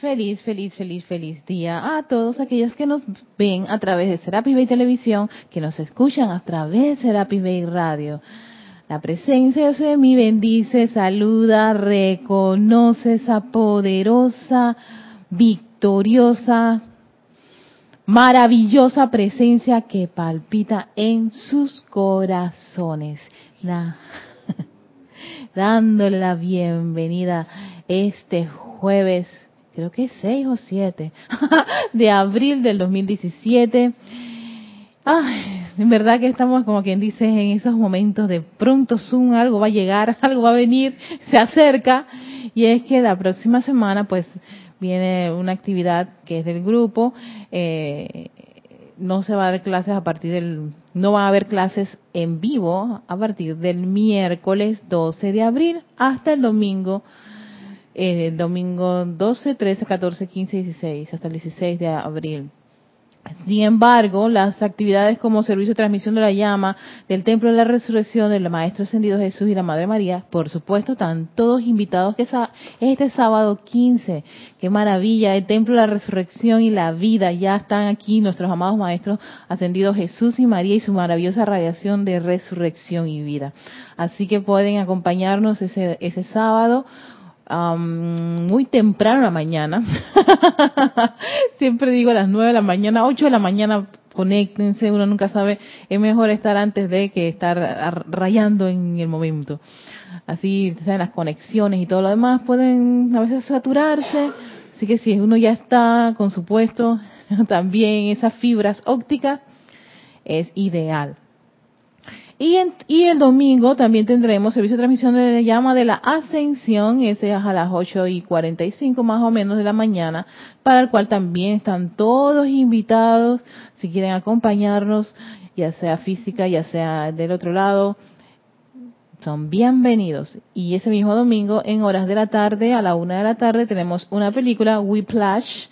Feliz, feliz, feliz, feliz día a todos aquellos que nos ven a través de Serapis Bay Televisión, que nos escuchan a través de Serapis Bay Radio. La presencia de mi bendice, saluda, reconoce esa poderosa, victoriosa, maravillosa presencia que palpita en sus corazones. dándole la bienvenida este jueves creo que es 6 o 7 de abril del 2017. Ay, en verdad que estamos como quien dice en esos momentos de pronto Zoom, algo va a llegar, algo va a venir, se acerca. Y es que la próxima semana pues viene una actividad que es del grupo. Eh, no se va a dar clases a partir del, no va a haber clases en vivo a partir del miércoles 12 de abril hasta el domingo eh, domingo 12, 13, 14, 15, 16, hasta el 16 de abril. Sin embargo, las actividades como servicio de transmisión de la llama del Templo de la Resurrección del Maestro Ascendido Jesús y la Madre María, por supuesto, están todos invitados que este sábado 15. Qué maravilla, el Templo de la Resurrección y la vida. Ya están aquí nuestros amados Maestros Ascendidos Jesús y María y su maravillosa radiación de resurrección y vida. Así que pueden acompañarnos ese, ese sábado muy temprano en la mañana. Siempre digo a las 9 de la mañana, 8 de la mañana, conéctense, uno nunca sabe, es mejor estar antes de que estar rayando en el momento. Así, ¿saben? las conexiones y todo lo demás pueden a veces saturarse, así que si uno ya está con su puesto, también esas fibras ópticas, es ideal. Y, y, el domingo también tendremos servicio de transmisión de la llama de la ascensión, ese es a las 8 y 45 más o menos de la mañana, para el cual también están todos invitados, si quieren acompañarnos, ya sea física, ya sea del otro lado, son bienvenidos. Y ese mismo domingo, en horas de la tarde, a la una de la tarde, tenemos una película, Whiplash,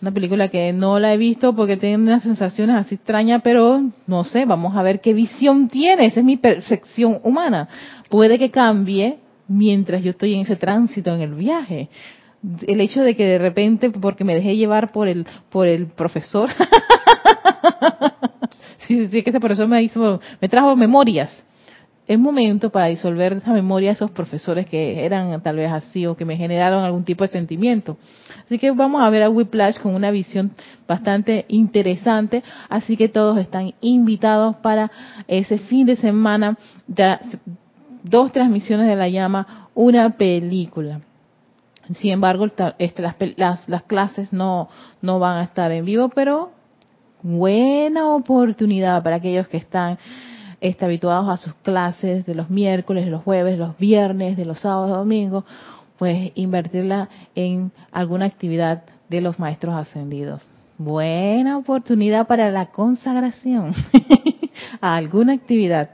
una película que no la he visto porque tiene unas sensaciones así extrañas, pero no sé, vamos a ver qué visión tiene. Esa es mi percepción humana. Puede que cambie mientras yo estoy en ese tránsito en el viaje. El hecho de que de repente, porque me dejé llevar por el, por el profesor, sí, sí, sí, que ese profesor me hizo, me trajo memorias es momento para disolver esa memoria de esos profesores que eran tal vez así o que me generaron algún tipo de sentimiento. Así que vamos a ver a Whiplash con una visión bastante interesante. Así que todos están invitados para ese fin de semana, dos transmisiones de la llama, una película. Sin embargo, las, las clases no, no van a estar en vivo, pero buena oportunidad para aquellos que están este, habituados a sus clases de los miércoles, de los jueves, de los viernes, de los sábados, domingos, pues invertirla en alguna actividad de los maestros ascendidos. Buena oportunidad para la consagración a alguna actividad.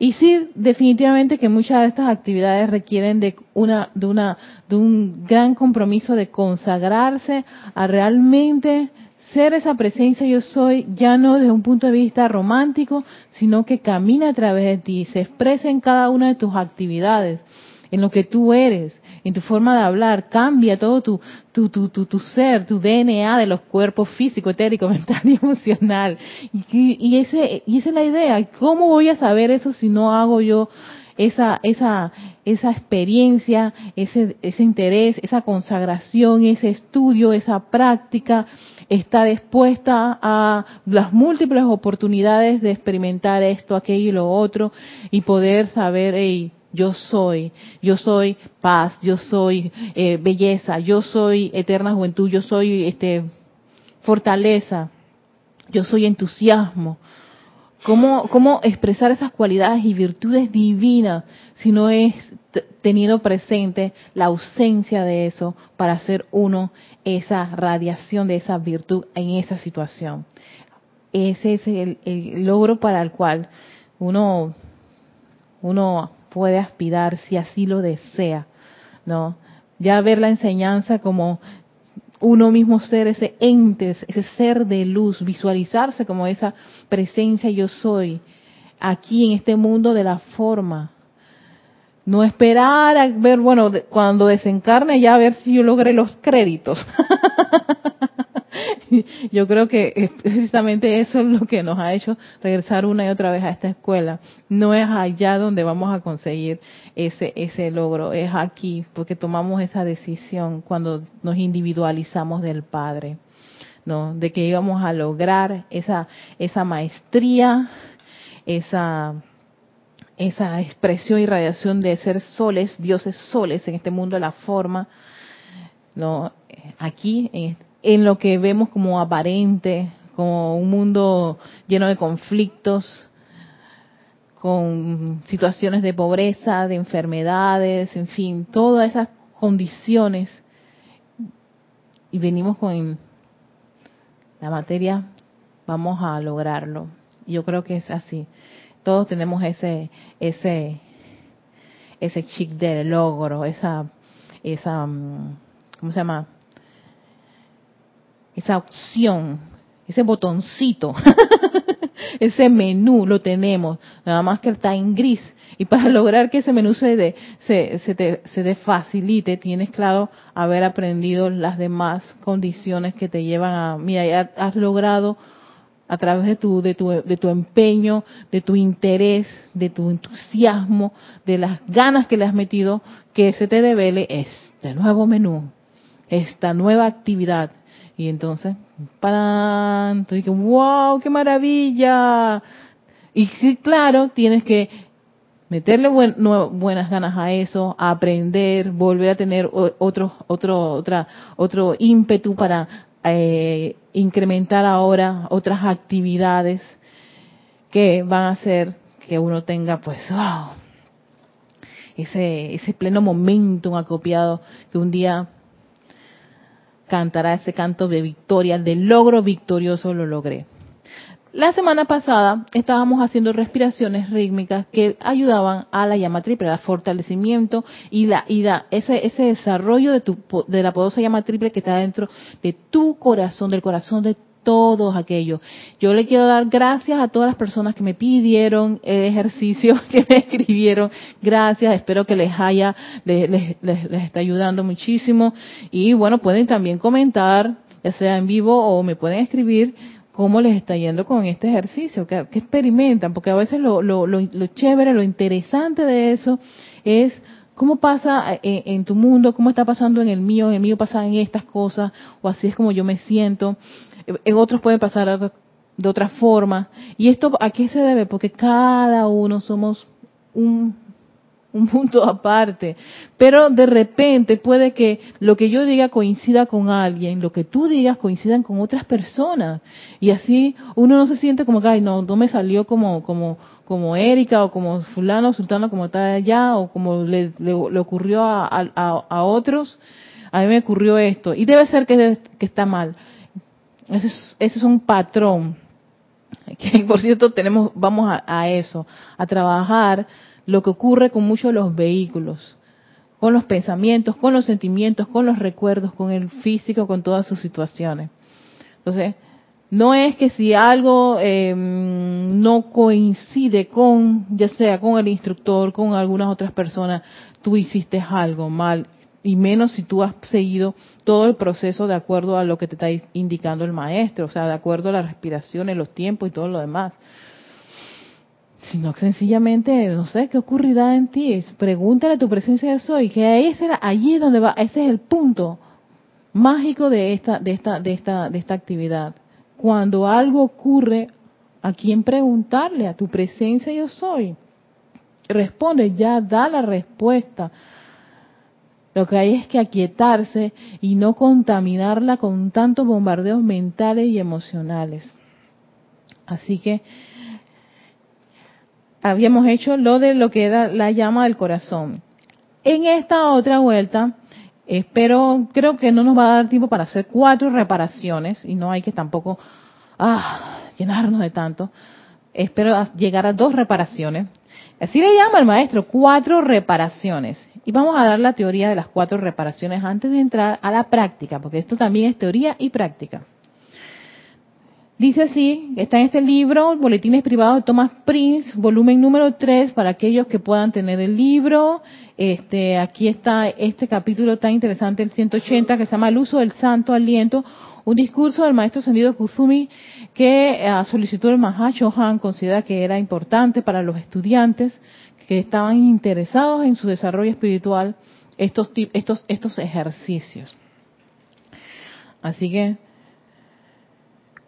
Y sí, definitivamente que muchas de estas actividades requieren de una, de una, de un gran compromiso de consagrarse a realmente ser esa presencia yo soy ya no desde un punto de vista romántico, sino que camina a través de ti, se expresa en cada una de tus actividades, en lo que tú eres, en tu forma de hablar, cambia todo tu, tu, tu, tu, ser, tu DNA de los cuerpos físico, etérico, mental y emocional. Y, y, ese, y esa es la idea, ¿cómo voy a saber eso si no hago yo esa, esa, esa experiencia, ese, ese interés, esa consagración, ese estudio, esa práctica, está dispuesta a las múltiples oportunidades de experimentar esto, aquello y lo otro y poder saber, hey, yo soy, yo soy paz, yo soy eh, belleza, yo soy eterna juventud, yo soy este fortaleza, yo soy entusiasmo, ¿Cómo, ¿Cómo expresar esas cualidades y virtudes divinas si no es teniendo presente la ausencia de eso para hacer uno esa radiación de esa virtud en esa situación? Ese es el, el logro para el cual uno, uno puede aspirar si así lo desea, ¿no? Ya ver la enseñanza como uno mismo ser ese ente, ese ser de luz, visualizarse como esa presencia yo soy aquí en este mundo de la forma, No esperar a ver, bueno, cuando desencarne ya a ver si yo logré los créditos. yo creo que precisamente eso es lo que nos ha hecho regresar una y otra vez a esta escuela. No es allá donde vamos a conseguir ese, ese logro, es aquí, porque tomamos esa decisión cuando nos individualizamos del Padre, ¿no? De que íbamos a lograr esa, esa maestría, esa, esa expresión y radiación de ser soles, dioses soles en este mundo de la forma, ¿no? Aquí, en, en lo que vemos como aparente, como un mundo lleno de conflictos, con situaciones de pobreza, de enfermedades, en fin, todas esas condiciones. Y venimos con la materia, vamos a lograrlo. Yo creo que es así. Todos tenemos ese, ese, ese chic de logro, esa, esa, mm, ¿cómo se llama? esa opción, ese botoncito, ese menú lo tenemos, nada más que está en gris. Y para lograr que ese menú se, de, se, se, te, se facilite, tienes claro haber aprendido las demás condiciones que te llevan a, mira, ya has logrado a través de tu, de tu, de tu empeño, de tu interés, de tu entusiasmo, de las ganas que le has metido, que se te devele este nuevo menú, esta nueva actividad. Y entonces, para y que, wow, qué maravilla. Y claro, tienes que meterle buenas ganas a eso, aprender, volver a tener otro, otro, otra, otro ímpetu para eh, incrementar ahora otras actividades que van a hacer que uno tenga, pues, wow, ese, ese pleno momento acopiado que un día cantará ese canto de victoria, de logro victorioso lo logré. La semana pasada estábamos haciendo respiraciones rítmicas que ayudaban a la llama triple, al fortalecimiento y la, y ese, ese desarrollo de, tu, de la poderosa llama triple que está dentro de tu corazón, del corazón de todos aquellos. Yo le quiero dar gracias a todas las personas que me pidieron el ejercicio, que me escribieron. Gracias, espero que les haya, les, les, les, está ayudando muchísimo. Y bueno, pueden también comentar, ya sea en vivo o me pueden escribir cómo les está yendo con este ejercicio, que, experimentan, porque a veces lo, lo, lo, chévere, lo interesante de eso es ¿Cómo pasa en, en, tu mundo? ¿Cómo está pasando en el mío? En el mío pasan estas cosas, o así es como yo me siento en otros puede pasar de otra forma. ¿Y esto a qué se debe? Porque cada uno somos un, un punto aparte. Pero de repente puede que lo que yo diga coincida con alguien, lo que tú digas coincidan con otras personas. Y así uno no se siente como que, ay, no, no me salió como, como, como Erika o como fulano, sultano, como está allá, o como le, le, ocurrió a, a, a, otros. A mí me ocurrió esto. Y debe ser que, que está mal. Ese es, un patrón. Que por cierto tenemos, vamos a, eso, a trabajar lo que ocurre con muchos de los vehículos, con los pensamientos, con los sentimientos, con los recuerdos, con el físico, con todas sus situaciones. Entonces, no es que si algo em, no coincide con, ya sea con el instructor, con algunas otras personas, tú hiciste algo mal y menos si tú has seguido todo el proceso de acuerdo a lo que te está indicando el maestro, o sea, de acuerdo a la respiración, los tiempos y todo lo demás. Sino que sencillamente, no sé, ¿qué ocurrirá en ti? Pregúntale a tu presencia de soy, que ahí será, allí es donde va, ese es el punto mágico de esta, de esta, de esta, de esta actividad. Cuando algo ocurre, ¿a quién preguntarle? A tu presencia yo soy. Responde, ya da la respuesta lo que hay es que aquietarse y no contaminarla con tantos bombardeos mentales y emocionales. Así que habíamos hecho lo de lo que era la llama del corazón. En esta otra vuelta, espero, creo que no nos va a dar tiempo para hacer cuatro reparaciones y no hay que tampoco ah, llenarnos de tanto. Espero llegar a dos reparaciones. Así le llama el maestro, cuatro reparaciones. Y vamos a dar la teoría de las cuatro reparaciones antes de entrar a la práctica, porque esto también es teoría y práctica. Dice así, está en este libro, Boletines Privados de Thomas Prince, volumen número 3, para aquellos que puedan tener el libro. Este, aquí está este capítulo tan interesante, el 180, que se llama El uso del santo aliento, un discurso del maestro Sendido Kuzumi que a solicitud del Mahashohan considera que era importante para los estudiantes que estaban interesados en su desarrollo espiritual estos, estos, estos ejercicios. Así que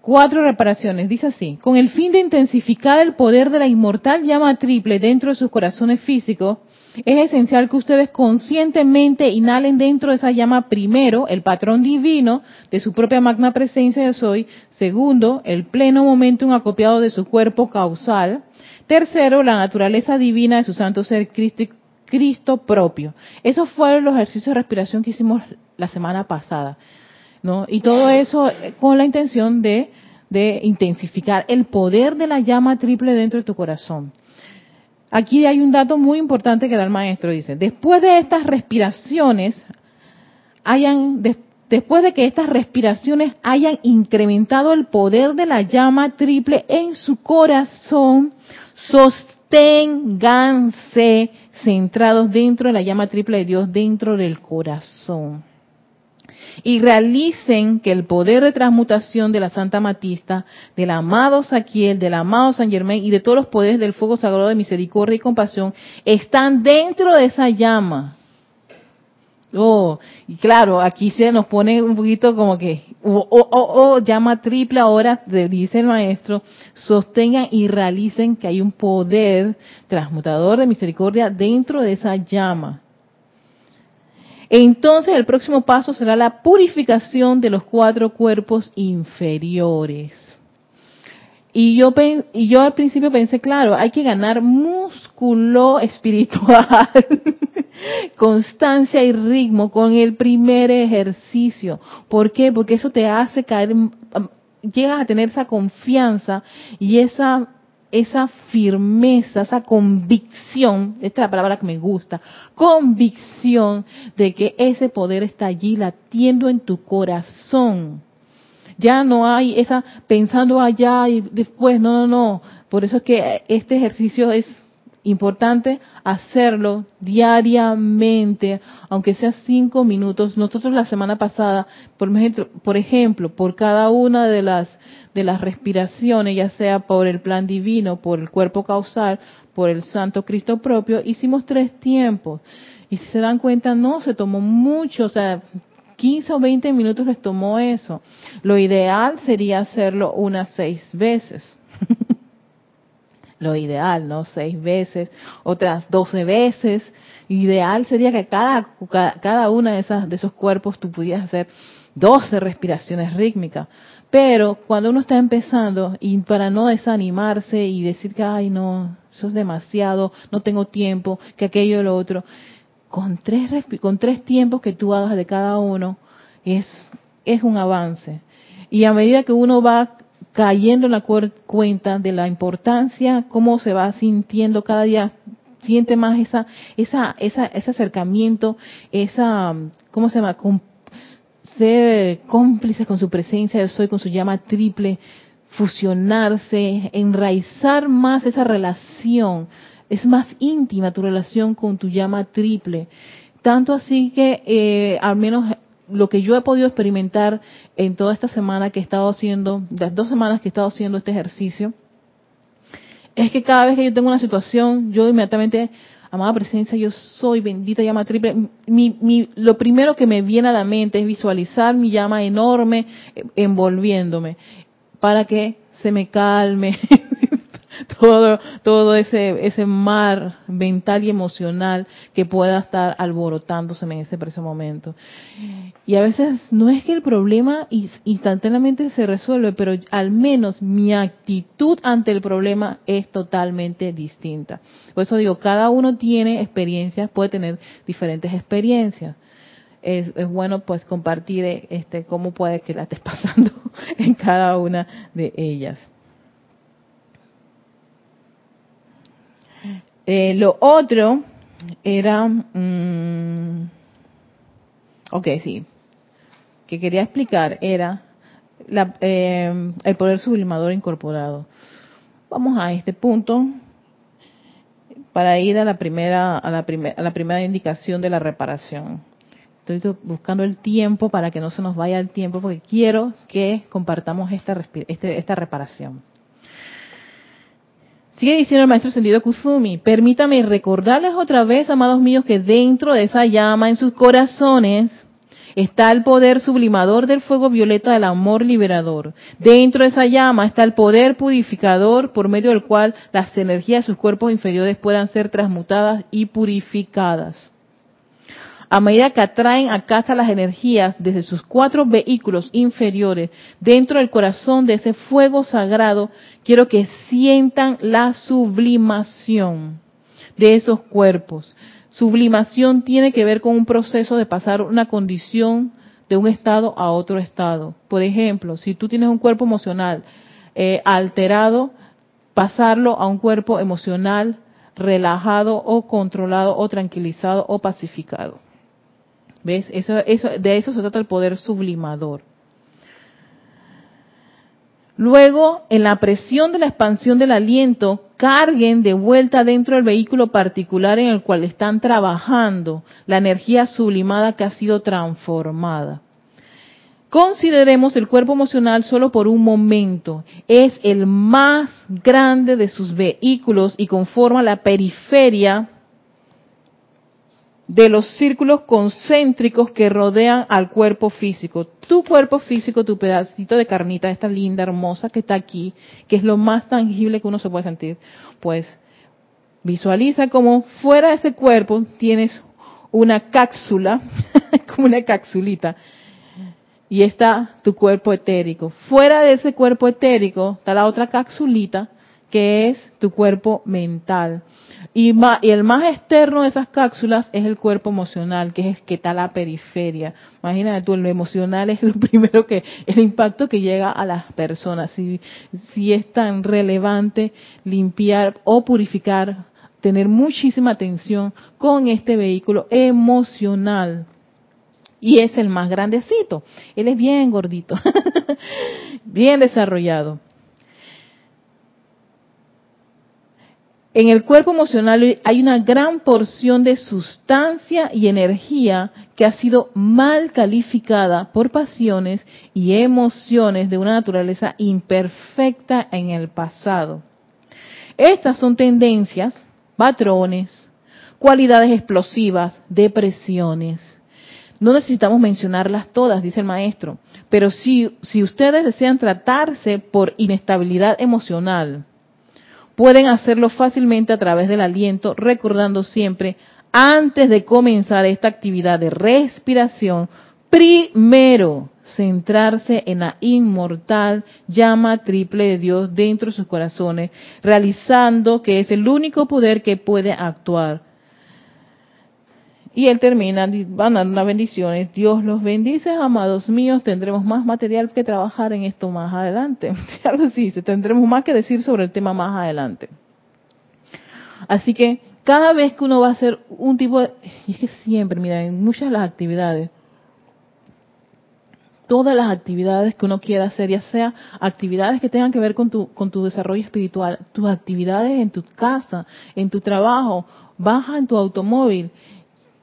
Cuatro reparaciones, dice así, con el fin de intensificar el poder de la inmortal llama triple dentro de sus corazones físicos, es esencial que ustedes conscientemente inhalen dentro de esa llama primero el patrón divino de su propia magna presencia de soy, segundo, el pleno momentum acopiado de su cuerpo causal, tercero, la naturaleza divina de su santo ser Cristo, propio. Esos fueron los ejercicios de respiración que hicimos la semana pasada. ¿No? Y todo eso eh, con la intención de, de intensificar el poder de la llama triple dentro de tu corazón. Aquí hay un dato muy importante que da el maestro, dice, después de estas respiraciones, hayan, después de que estas respiraciones hayan incrementado el poder de la llama triple en su corazón, sosténganse centrados dentro de la llama triple de Dios, dentro del corazón y realicen que el poder de transmutación de la Santa Matista, del amado Saquiel, del amado San Germain y de todos los poderes del fuego sagrado de misericordia y compasión están dentro de esa llama. Oh, y claro, aquí se nos pone un poquito como que, oh, oh, oh, llama triple ahora, dice el maestro, sostengan y realicen que hay un poder transmutador de misericordia dentro de esa llama. Entonces el próximo paso será la purificación de los cuatro cuerpos inferiores. Y yo, y yo al principio pensé, claro, hay que ganar músculo espiritual, constancia y ritmo con el primer ejercicio. ¿Por qué? Porque eso te hace caer, llegas a tener esa confianza y esa esa firmeza, esa convicción, esta es la palabra que me gusta, convicción de que ese poder está allí latiendo en tu corazón. Ya no hay esa pensando allá y después, no, no, no. Por eso es que este ejercicio es importante hacerlo diariamente, aunque sea cinco minutos. Nosotros la semana pasada, por ejemplo, por, cada una de las de las respiraciones, ya sea por el plan divino, por el cuerpo causal, por el Santo Cristo propio, hicimos tres tiempos. Y si se dan cuenta, no, se tomó mucho, o sea, 15 o 20 minutos les tomó eso. Lo ideal sería hacerlo unas seis veces. Lo ideal, ¿no? Seis veces, otras doce veces. Ideal sería que cada, cada una de, esas, de esos cuerpos tú pudieras hacer doce respiraciones rítmicas. Pero cuando uno está empezando y para no desanimarse y decir que, ay, no, eso es demasiado, no tengo tiempo, que aquello lo otro, con tres, con tres tiempos que tú hagas de cada uno, es, es un avance. Y a medida que uno va cayendo en la cuenta de la importancia, cómo se va sintiendo cada día, siente más esa, esa, esa, ese acercamiento, esa, ¿cómo se llama? ser cómplices con su presencia, yo soy con su llama triple, fusionarse, enraizar más esa relación. Es más íntima tu relación con tu llama triple. Tanto así que, eh, al menos lo que yo he podido experimentar en toda esta semana que he estado haciendo, las dos semanas que he estado haciendo este ejercicio, es que cada vez que yo tengo una situación, yo inmediatamente amada presencia, yo soy, bendita llama triple. Mi, mi, lo primero que me viene a la mente es visualizar mi llama enorme eh, envolviéndome para que se me calme todo, todo ese, ese mar mental y emocional que pueda estar alborotándose en ese preciso momento. Y a veces no es que el problema instantáneamente se resuelve, pero al menos mi actitud ante el problema es totalmente distinta. Por eso digo, cada uno tiene experiencias, puede tener diferentes experiencias. Es, es, bueno pues compartir este cómo puede que la estés pasando en cada una de ellas. Eh, lo otro era, mm, ok, sí, que quería explicar era eh, el poder sublimador incorporado. Vamos a este punto para ir a la primera a la, a la primera indicación de la reparación. Estoy buscando el tiempo para que no se nos vaya el tiempo porque quiero que compartamos esta, este, esta reparación. Sigue diciendo el maestro Sendido Kusumi, permítame recordarles otra vez, amados míos, que dentro de esa llama en sus corazones está el poder sublimador del fuego violeta del amor liberador. Dentro de esa llama está el poder purificador por medio del cual las energías de sus cuerpos inferiores puedan ser transmutadas y purificadas a medida que atraen a casa las energías desde sus cuatro vehículos inferiores dentro del corazón de ese fuego sagrado, quiero que sientan la sublimación de esos cuerpos. Sublimación tiene que ver con un proceso de pasar una condición de un estado a otro estado. Por ejemplo, si tú tienes un cuerpo emocional eh, alterado, pasarlo a un cuerpo emocional relajado o controlado o tranquilizado o pacificado. ¿Ves? Eso, eso, de eso se trata el poder sublimador. Luego, en la presión de la expansión del aliento, carguen de vuelta dentro del vehículo particular en el cual están trabajando la energía sublimada que ha sido transformada. Consideremos el cuerpo emocional solo por un momento. Es el más grande de sus vehículos y conforma la periferia de los círculos concéntricos que rodean al cuerpo físico. Tu cuerpo físico, tu pedacito de carnita, esta linda, hermosa que está aquí, que es lo más tangible que uno se puede sentir, pues visualiza como fuera de ese cuerpo tienes una cápsula, como una capsulita, y está tu cuerpo etérico. Fuera de ese cuerpo etérico está la otra capsulita, que es tu cuerpo mental. Y, el más externo de esas cápsulas es el cuerpo emocional, que es que está la periferia. Imagínate tú, lo emocional es el primero que, el impacto que llega a las personas. Si, si es tan relevante limpiar o purificar, tener muchísima atención con este vehículo emocional. Y es el más grandecito. Él es bien gordito, bien desarrollado. En el cuerpo emocional hay una gran porción de sustancia y energía que ha sido mal calificada por pasiones y emociones de una naturaleza imperfecta en el pasado. Estas son tendencias, patrones, cualidades explosivas, depresiones. No necesitamos mencionarlas todas, dice el maestro, pero si, si ustedes desean tratarse por inestabilidad emocional, pueden hacerlo fácilmente a través del aliento, recordando siempre, antes de comenzar esta actividad de respiración, primero centrarse en la inmortal llama triple de Dios dentro de sus corazones, realizando que es el único poder que puede actuar y él termina, van dando las bendiciones. Dios los bendice, amados míos. Tendremos más material que trabajar en esto más adelante. Ya lo dice, tendremos más que decir sobre el tema más adelante. Así que cada vez que uno va a hacer un tipo de... Y es que siempre, mira, en muchas de las actividades, todas las actividades que uno quiera hacer, ya sea actividades que tengan que ver con tu, con tu desarrollo espiritual, tus actividades en tu casa, en tu trabajo, baja en tu automóvil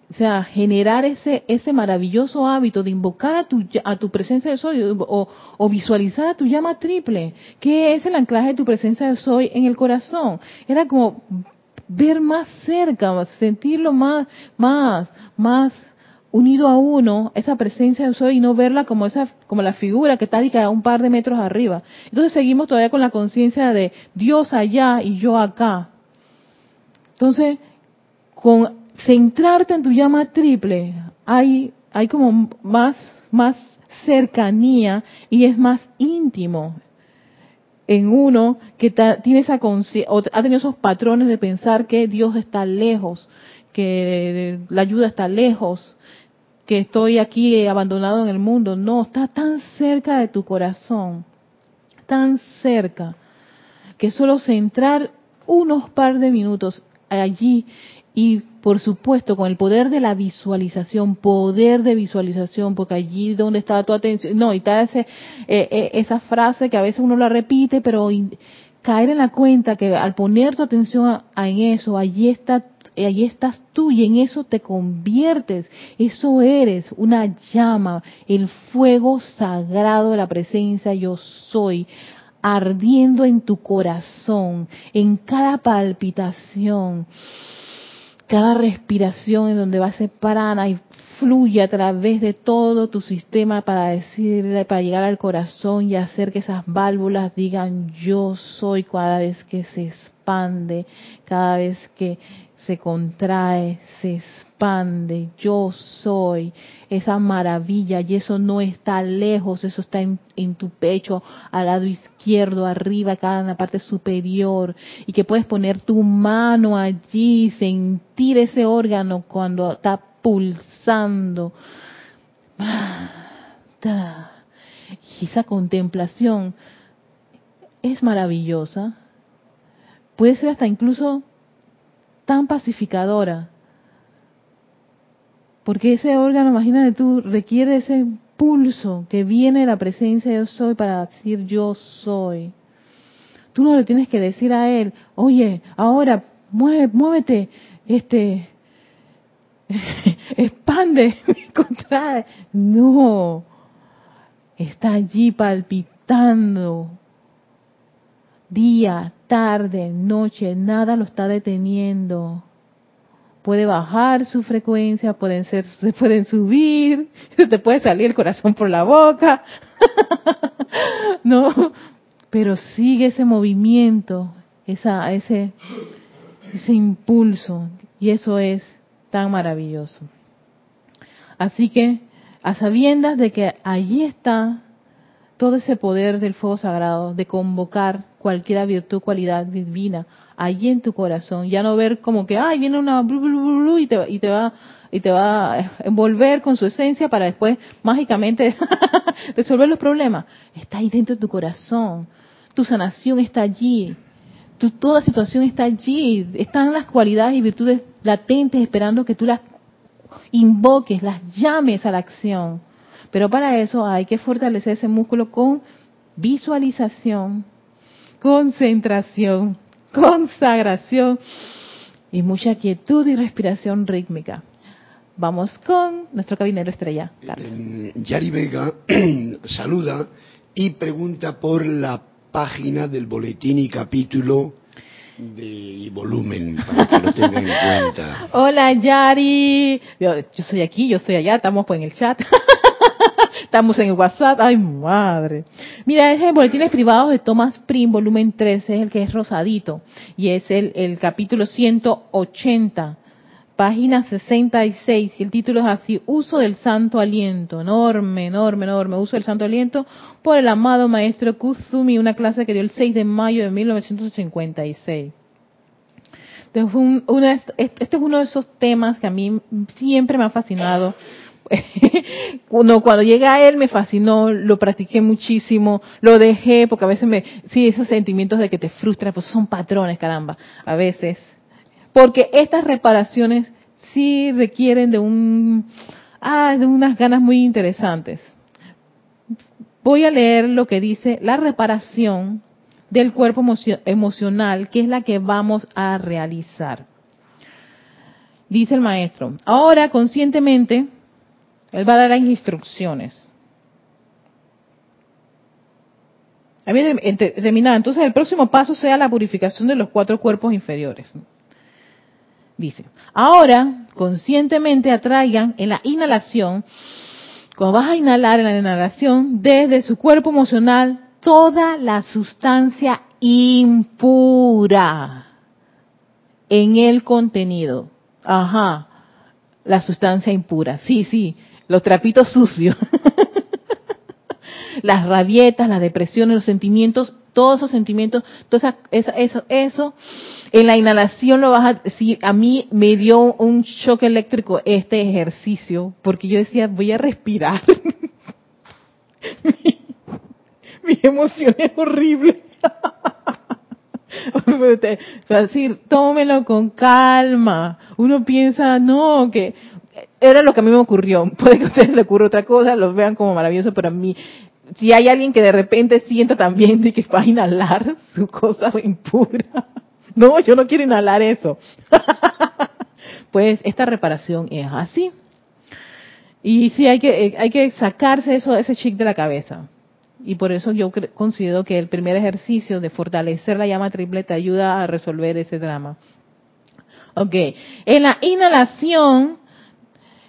o sea, generar ese, ese maravilloso hábito de invocar a tu, a tu presencia de soy o, o, visualizar a tu llama triple, que es el anclaje de tu presencia de soy en el corazón. Era como ver más cerca, sentirlo más, más, más unido a uno, esa presencia de soy y no verla como esa, como la figura que está a un par de metros arriba. Entonces seguimos todavía con la conciencia de Dios allá y yo acá. Entonces, con centrarte en tu llama triple, hay, hay como más, más cercanía y es más íntimo en uno que tiene esa ha tenido esos patrones de pensar que Dios está lejos, que la ayuda está lejos, que estoy aquí abandonado en el mundo. No, está tan cerca de tu corazón, tan cerca, que solo centrar unos par de minutos allí Y por supuesto, con el poder de la visualización, poder de visualización, porque allí donde estaba tu atención, no, y está ese, eh, eh, esa frase que a veces uno la repite, pero caer en la cuenta que al poner tu atención en eso, allí está allí estás tú y en eso te conviertes. Eso eres una llama, el fuego sagrado de la presencia yo soy, ardiendo en tu corazón, en cada palpitación, cada respiración en donde va a ser prana y fluye a través de todo tu sistema para decirle, para llegar al corazón y hacer que esas válvulas digan yo soy cada vez que se expande, cada vez que se contrae, se expande, yo soy esa maravilla y eso no está lejos, eso está en, tu pecho, al lado izquierdo, arriba, acá en la parte superior y que puedes poner tu mano allí, sentir ese órgano cuando está pulsando. Y esa contemplación es maravillosa. Puede ser hasta incluso tan pacificadora. Porque ese órgano, imagínate tú, requiere ese pulso que viene de la presencia de yo soy para decir yo soy. Tú no le tienes que decir a él, oye, ahora mueve, muévete, este, expande, contrae. No, está allí palpitando. Día, tarde, noche, nada lo está deteniendo. Puede bajar su frecuencia, pueden ser, se pueden subir, te puede salir el corazón por la boca, no, pero sigue ese movimiento, esa, ese, ese impulso, y eso es tan maravilloso. Así que, a sabiendas de que allí está todo ese poder del fuego sagrado de convocar cualquier virtud, cualidad divina allí en tu corazón, ya no ver como que, ay, viene una y te, y te va y te va a envolver con su esencia para después mágicamente resolver los problemas. Está ahí dentro de tu corazón. Tu sanación está allí. Tu, toda situación está allí. Están las cualidades y virtudes latentes esperando que tú las invoques, las llames a la acción. Pero para eso hay que fortalecer ese músculo con visualización, concentración, consagración y mucha quietud y respiración rítmica. Vamos con nuestro cabinero estrella. Eh, Yari Vega saluda y pregunta por la página del boletín y capítulo de volumen para que lo tenga en cuenta. Hola Yari, yo, yo soy aquí, yo estoy allá, estamos pues en el chat. Estamos en WhatsApp. Ay, madre. Mira, es el Boletines Privados de Thomas Prim, volumen 13, es el que es rosadito. Y es el, el capítulo 180, página 66. Y el título es así, Uso del Santo Aliento. Enorme, enorme, enorme. Uso del Santo Aliento por el amado maestro Kuzumi, una clase que dio el 6 de mayo de 1956. este es uno de esos temas que a mí siempre me ha fascinado cuando, cuando llega a él me fascinó, lo practiqué muchísimo, lo dejé porque a veces me, sí, esos sentimientos de que te frustran, pues son patrones, caramba, a veces. Porque estas reparaciones sí requieren de un, ah, de unas ganas muy interesantes. Voy a leer lo que dice la reparación del cuerpo emocional, que es la que vamos a realizar. Dice el maestro, ahora conscientemente él va a dar las instrucciones. Terminada. Entonces, el próximo paso sea la purificación de los cuatro cuerpos inferiores. Dice, ahora conscientemente atraigan en la inhalación, cuando vas a inhalar en la inhalación, desde su cuerpo emocional, toda la sustancia impura en el contenido. Ajá, la sustancia impura. Sí, sí, los trapitos sucios, las rabietas, las depresiones, los sentimientos, todos esos sentimientos, todo eso, eso, eso, en la inhalación lo vas a, si a mí me dio un shock eléctrico este ejercicio, porque yo decía, voy a respirar. mi, mi emoción es horrible. decir, tómelo con calma. Uno piensa, no, que era lo que a mí me ocurrió. Puede que a ustedes les ocurra otra cosa, los vean como maravilloso, pero a mí, si hay alguien que de repente sienta también de que va a inhalar su cosa impura, no, yo no quiero inhalar eso. pues esta reparación es así. Y sí, hay que, hay que sacarse eso, ese chic de la cabeza. Y por eso yo considero que el primer ejercicio de fortalecer la llama triple te ayuda a resolver ese drama. Ok, en la inhalación,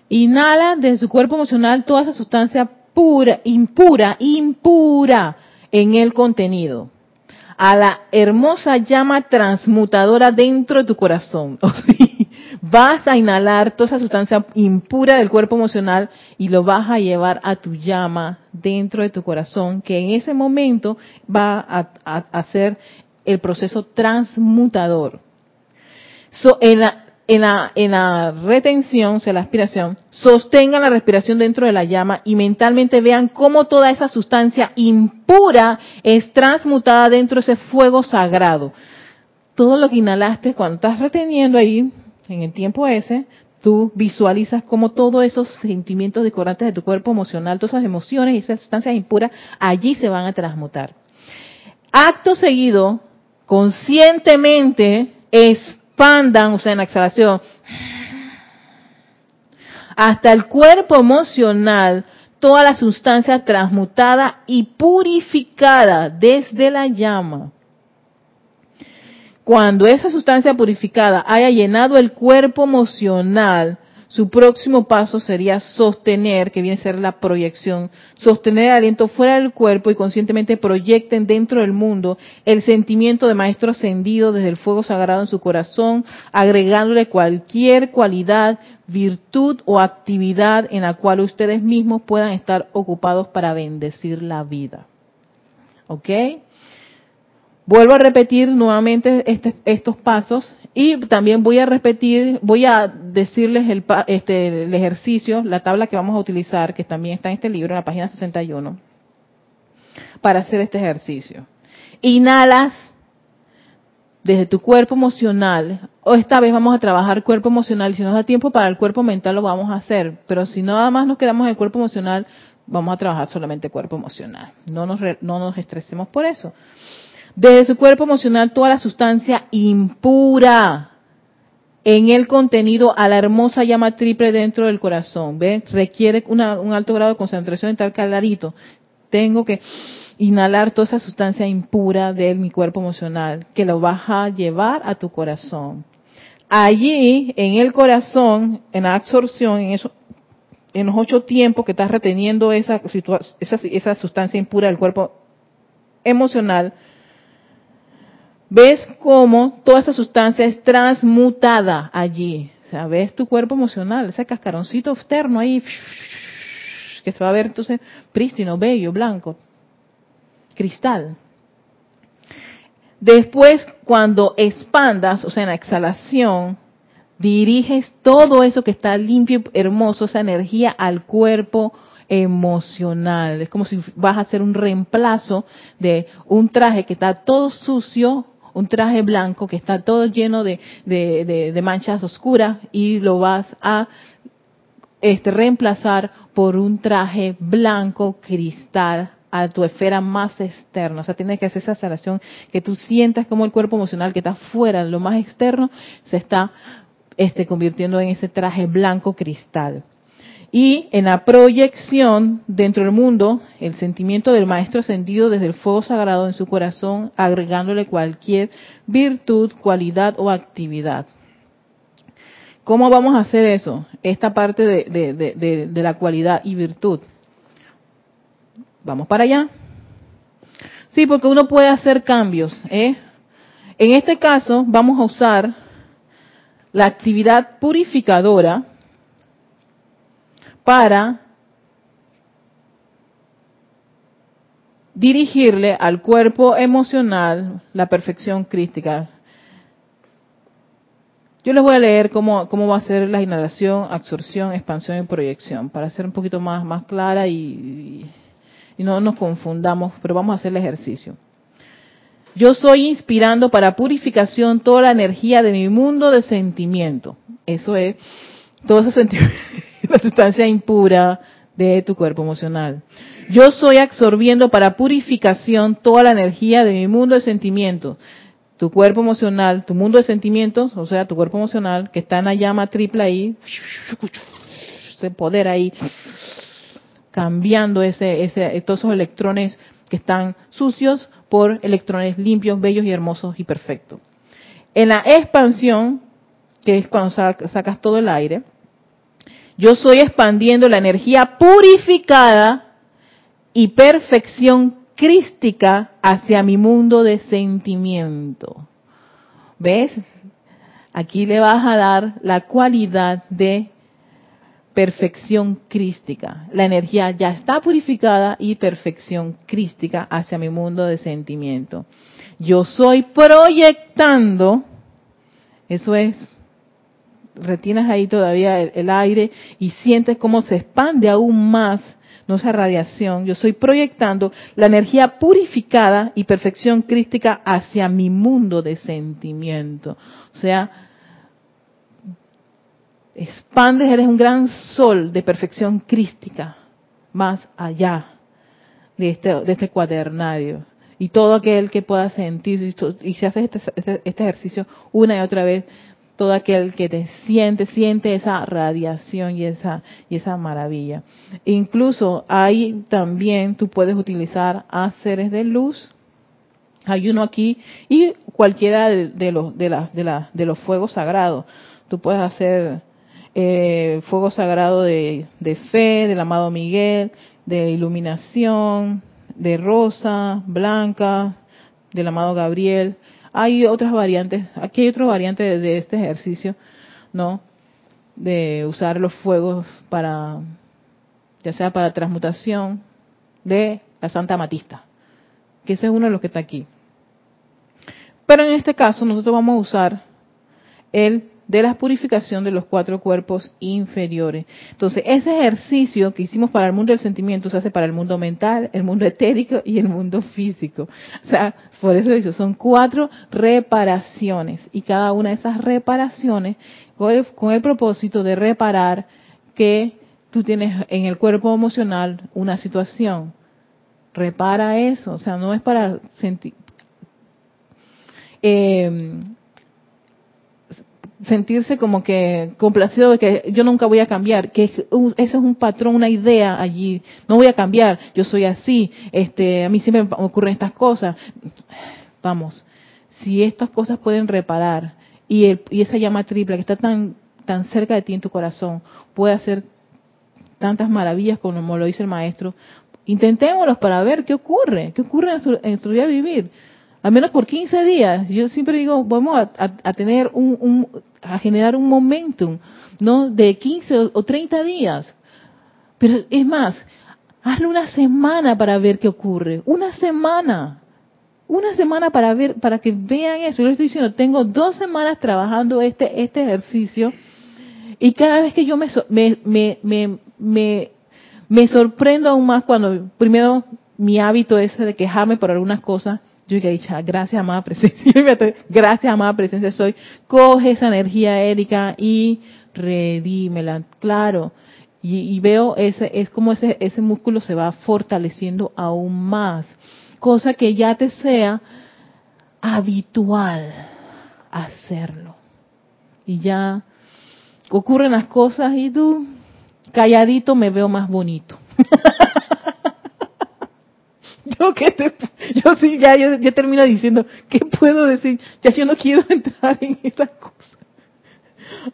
inhala de su cuerpo emocional toda esa sustancia pura, impura, impura en el contenido. A la hermosa llama transmutadora dentro de tu corazón. vas a inhalar toda esa sustancia impura del cuerpo emocional y lo vas a llevar a tu llama dentro de tu corazón, que en ese momento va a, hacer el proceso transmutador. en, la, en, la, en la retención, o sea, la aspiración, sostengan la respiración dentro de la llama y mentalmente vean cómo toda esa sustancia impura es transmutada dentro de ese fuego sagrado. Todo lo que inhalaste cuando estás reteniendo ahí, en el tiempo ese, tú visualizas cómo todos esos sentimientos decorantes de tu cuerpo emocional, todas esas emociones y esas sustancias impuras, allí se van a transmutar. Acto seguido, conscientemente expandan, o sea, en la exhalación, hasta el cuerpo emocional, toda la sustancia transmutada y purificada desde la llama. Cuando esa sustancia purificada haya llenado el cuerpo emocional, su próximo paso sería sostener, que viene a ser la proyección, sostener el aliento fuera del cuerpo y conscientemente proyecten dentro del mundo el sentimiento de maestro ascendido desde el fuego sagrado en su corazón, agregándole cualquier cualidad, virtud o actividad en la cual ustedes mismos puedan estar ocupados para bendecir la vida. ¿Ok? Vuelvo a repetir nuevamente este, estos pasos y también voy a repetir, voy a decirles el, este, el ejercicio, la tabla que vamos a utilizar, que también está en este libro, en la página 61, para hacer este ejercicio. Inhalas desde tu cuerpo emocional, o esta vez vamos a trabajar cuerpo emocional, si nos da tiempo para el cuerpo mental lo vamos a hacer, pero si nada más nos quedamos en el cuerpo emocional, vamos a trabajar solamente cuerpo emocional. No nos, no nos estresemos por eso desde su cuerpo emocional toda la sustancia impura en el contenido a la hermosa llama triple dentro del corazón. ¿Ve? Requiere un alto grado de concentración en tal caladito. Tengo que inhalar toda esa sustancia impura de mi cuerpo emocional, que lo vas a llevar a tu corazón. Allí, en el corazón, en la absorción, en eso, en los ocho tiempos que estás reteniendo esa, esa, esa sustancia impura del cuerpo emocional, ves cómo toda esa sustancia es transmutada allí. O sea, ves tu cuerpo emocional, ese cascaroncito externo ahí, que se va a ver entonces prístino, bello, blanco, cristal. Después, cuando expandas, o sea, en la exhalación, diriges todo eso que está limpio, hermoso, esa energía al cuerpo emocional. Es como si vas a hacer un reemplazo de un traje que está todo sucio un traje blanco que está todo lleno de, de, manchas oscuras y lo vas a este, reemplazar por un traje blanco cristal a tu esfera más externa. O sea, tienes que hacer esa sanación que tú sientas como el cuerpo emocional que está fuera, lo más externo, se está este, convirtiendo en ese traje blanco cristal. Y en la proyección dentro del mundo, el sentimiento del maestro ascendido desde el fuego sagrado en su corazón, agregándole cualquier virtud, cualidad o actividad. ¿Cómo vamos a hacer eso? Esta parte de, la cualidad y virtud. Vamos para allá. Sí, porque uno puede hacer cambios. ¿eh? En este caso, vamos a usar la actividad purificadora para dirigirle al cuerpo emocional la perfección crística. Yo les voy a leer cómo, cómo va a ser la inhalación, absorción, expansión y proyección, para ser un poquito más, más clara y, y no nos confundamos, pero vamos a hacer el ejercicio. Yo soy inspirando para purificación toda la energía de mi mundo de sentimiento. Eso es todo ese sentimiento, la sustancia impura de tu cuerpo emocional. Yo soy absorbiendo para purificación toda la energía de mi mundo de sentimientos. Tu cuerpo emocional, tu mundo de sentimientos, o sea, tu cuerpo emocional, que está en la llama triple ahí, ese poder ahí, cambiando ese, ese, todos esos electrones que están sucios por electrones limpios, bellos y hermosos y perfectos. En la expansión, que es cuando sacas todo el aire, yo estoy expandiendo la energía purificada y perfección crística hacia mi mundo de sentimiento. ¿Ves? Aquí le vas a dar la cualidad de perfección crística. La energía ya está purificada y perfección crística hacia mi mundo de sentimiento. Yo soy proyectando, eso es, retinas ahí todavía el, aire y sientes cómo se expande aún más no esa radiación, yo estoy proyectando la energía purificada y perfección crística hacia mi mundo de sentimiento. O sea, expandes, eres un gran sol de perfección crística, más allá de este, de este cuadernario. Y todo aquel que pueda sentir, y si haces este, este, este, ejercicio una y otra vez, todo aquel que te siente, siente esa radiación y esa, y esa maravilla. Incluso ahí también tú puedes utilizar a seres de luz. Hay uno aquí y cualquiera de, los, de, la, de, de los fuegos sagrados. Tú puedes hacer eh, fuego sagrado de, fe, del amado Miguel, de iluminación, de rosa, blanca, del amado Gabriel. Hay otras variantes, aquí hay otra variante de, este ejercicio, ¿no? De usar los fuegos para, ya sea para transmutación de la Santa Matista, que ese es uno de los que está aquí. Pero en este caso nosotros vamos a usar el de la purificación de los cuatro cuerpos inferiores. Entonces, ese ejercicio que hicimos para el mundo del sentimiento se hace para el mundo mental, el mundo etérico y el mundo físico. O sea, por eso dice, son cuatro reparaciones y cada una de esas reparaciones con el, con el propósito de reparar que tú tienes en el cuerpo emocional una situación. Repara eso, o sea, no es para sentir... Eh, sentirse como que complacido de que yo nunca voy a cambiar, que ese es un patrón, una idea allí, no voy a cambiar, yo soy así, este, a mí siempre me ocurren estas cosas. Vamos, si estas cosas pueden reparar y, el, y esa llama triple que está tan, tan cerca de ti en tu corazón puede hacer tantas maravillas como lo dice el maestro, intentémoslos para ver qué ocurre, qué ocurre en nuestro, en nuestro día de vivir al menos por 15 días. Yo siempre digo, vamos a, tener un, a generar un momentum, ¿no? De 15 o, 30 días. Pero es más, hazle una semana para ver qué ocurre. Una semana. Una semana para ver, para que vean eso. Yo les estoy diciendo, tengo dos semanas trabajando este, este ejercicio y cada vez que yo me, me, me, me, me sorprendo aún más cuando primero mi hábito ese de quejarme por algunas cosas yo dije, gracias, amada presencia. gracias, amada presencia, soy. Coge esa energía, Erika, y redímela. Claro. Y, veo ese, es como ese, ese músculo se va fortaleciendo aún más. Cosa que ya te sea habitual hacerlo. Y ya ocurren las cosas y tú, calladito, me veo más bonito. yo que te, yo sí, ya yo, termino diciendo, ¿qué puedo decir? Ya yo no quiero entrar en esas cosas.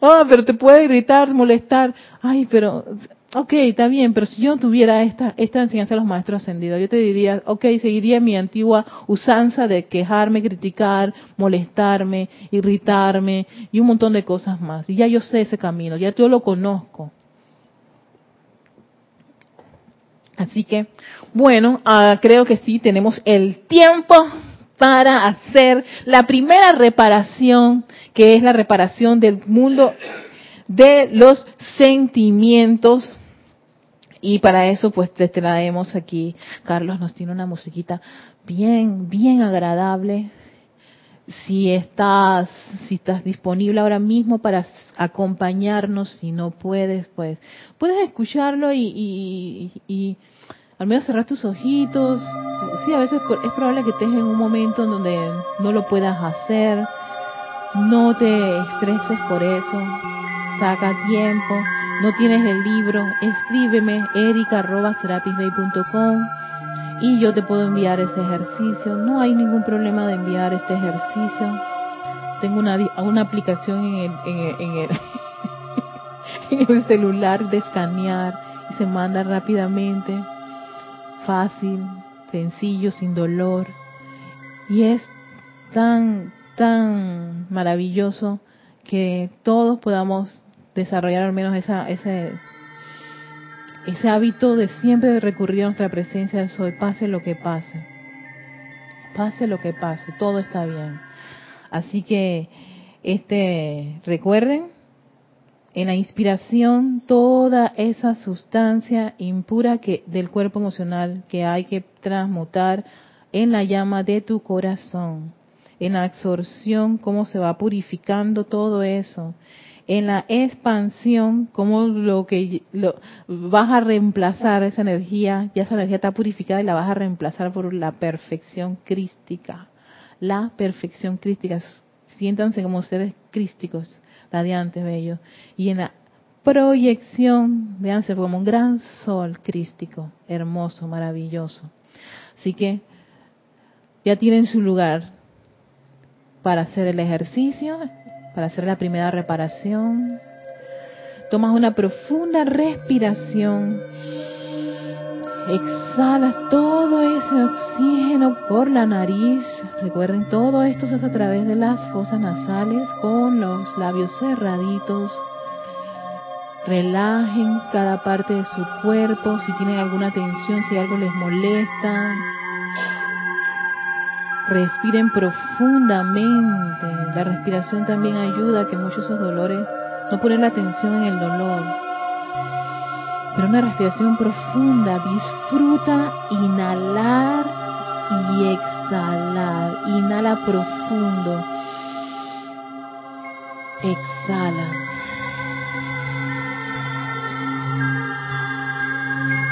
Ah, pero te puede irritar, molestar. Ay, pero, ok, está bien, pero si yo no tuviera esta, esta enseñanza de los maestros ascendidos, yo te diría, ok, seguiría mi antigua usanza de quejarme, criticar, molestarme, irritarme y un montón de cosas más. Y ya yo sé ese camino, ya yo lo conozco. Así que, bueno, ah, creo que sí, tenemos el tiempo para hacer la primera reparación, que es la reparación del mundo de los sentimientos. Y para eso pues te traemos aquí, Carlos nos tiene una musiquita bien, bien agradable. Si estás, si estás disponible ahora mismo para acompañarnos, si no puedes, pues puedes escucharlo y, y, al menos cerrar tus ojitos. Sí, a veces es probable que estés en un momento en donde no lo puedas hacer. No te estreses por eso. Saca tiempo no tienes el libro, escríbeme erica.com y yo te puedo enviar ese ejercicio. No hay ningún problema de enviar este ejercicio. Tengo una, una aplicación en el, en, el, en el celular de escanear y se manda rápidamente, fácil, sencillo, sin dolor. Y es tan, tan maravilloso que todos podamos desarrollar al menos esa, ese, ese hábito de siempre recurrir a nuestra presencia del soy, pase lo que pase. Pase lo que pase, todo está bien. Así que, este, recuerden, en la inspiración, toda esa sustancia impura que, del cuerpo emocional que hay que transmutar en la llama de tu corazón. En la absorción, cómo se va purificando todo eso en la expansión, como lo que lo, vas a reemplazar esa energía, ya esa energía está purificada y la vas a reemplazar por la perfección crística. La perfección crística. Siéntanse como seres crísticos, radiantes, bellos. Y en la proyección, véanse como un gran sol crístico, hermoso, maravilloso. Así que ya tienen su lugar para hacer el ejercicio para hacer la primera reparación. Tomas una profunda respiración. Exhalas todo ese oxígeno por la nariz. Recuerden, todo esto se hace a través de las fosas nasales con los labios cerraditos. Relajen cada parte de su cuerpo. Si tienen alguna tensión, si algo les molesta, Respiren profundamente. La respiración también ayuda a que muchos de esos dolores, no poner la atención en el dolor, pero una respiración profunda. Disfruta inhalar y exhalar. Inhala profundo. Exhala.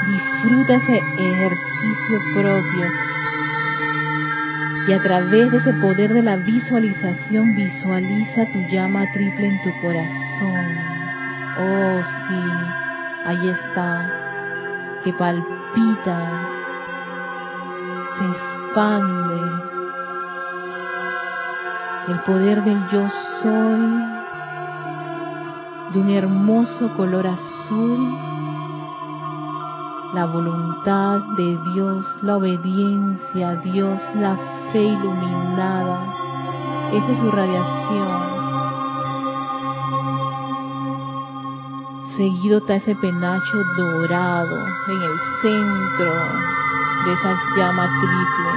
Disfruta ese ejercicio propio y a través de ese poder de la visualización, visualiza tu llama triple en tu corazón. Oh, sí, ahí está, que palpita, se expande. El poder del yo soy, de un hermoso color azul, la voluntad de Dios, la obediencia a Dios, la iluminada. Esa es su radiación. Seguido está ese penacho dorado en el centro de esa llama triple.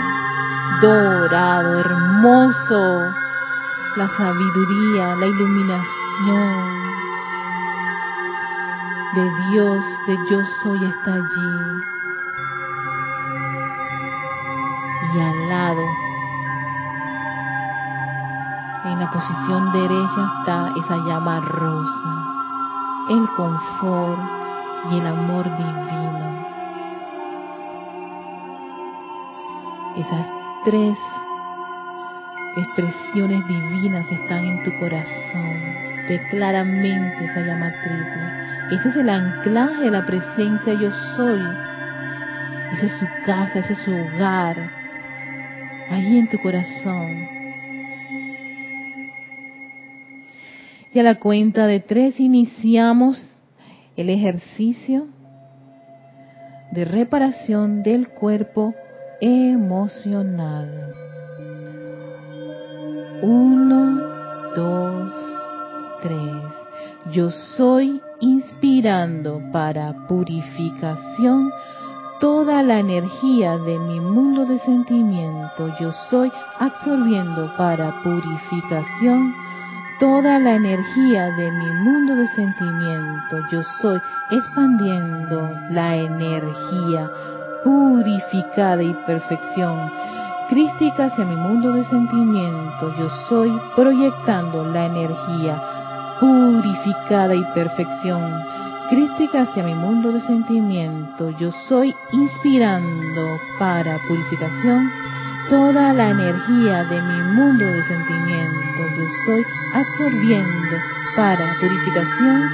Dorado, hermoso. La sabiduría, la iluminación de Dios, de yo soy está allí. Y al lado posición derecha está esa llama rosa, el confort y el amor divino. Esas tres expresiones divinas están en tu corazón. Ve claramente esa llama triple. Ese es el anclaje de la presencia yo soy. Esa es su casa, ese es su hogar. Ahí en tu corazón Y a la cuenta de tres iniciamos el ejercicio de reparación del cuerpo emocional. Uno, dos, tres. Yo soy inspirando para purificación toda la energía de mi mundo de sentimiento. Yo soy absorbiendo para purificación toda la energía de mi mundo de sentimiento. Yo soy expandiendo la energía purificada y perfección crística hacia mi mundo de sentimiento. Yo soy proyectando la energía purificada y perfección crística hacia mi mundo de sentimiento. Yo soy inspirando para purificación toda la energía de mi mundo de sentimiento. Yo soy absorbiendo para purificación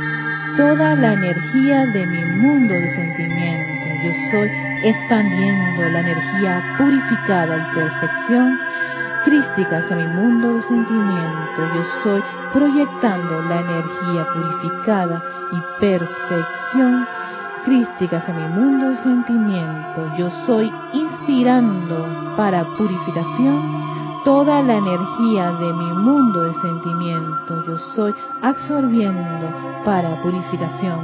toda la energía de mi mundo de sentimiento. Yo soy expandiendo la energía purificada y perfección crística hacia mi mundo de sentimiento. Yo soy proyectando la energía purificada y perfección crística hacia mi mundo de sentimiento. Yo soy inspirando para purificación toda la energía de mi mundo de sentimiento. Yo soy absorbiendo para purificación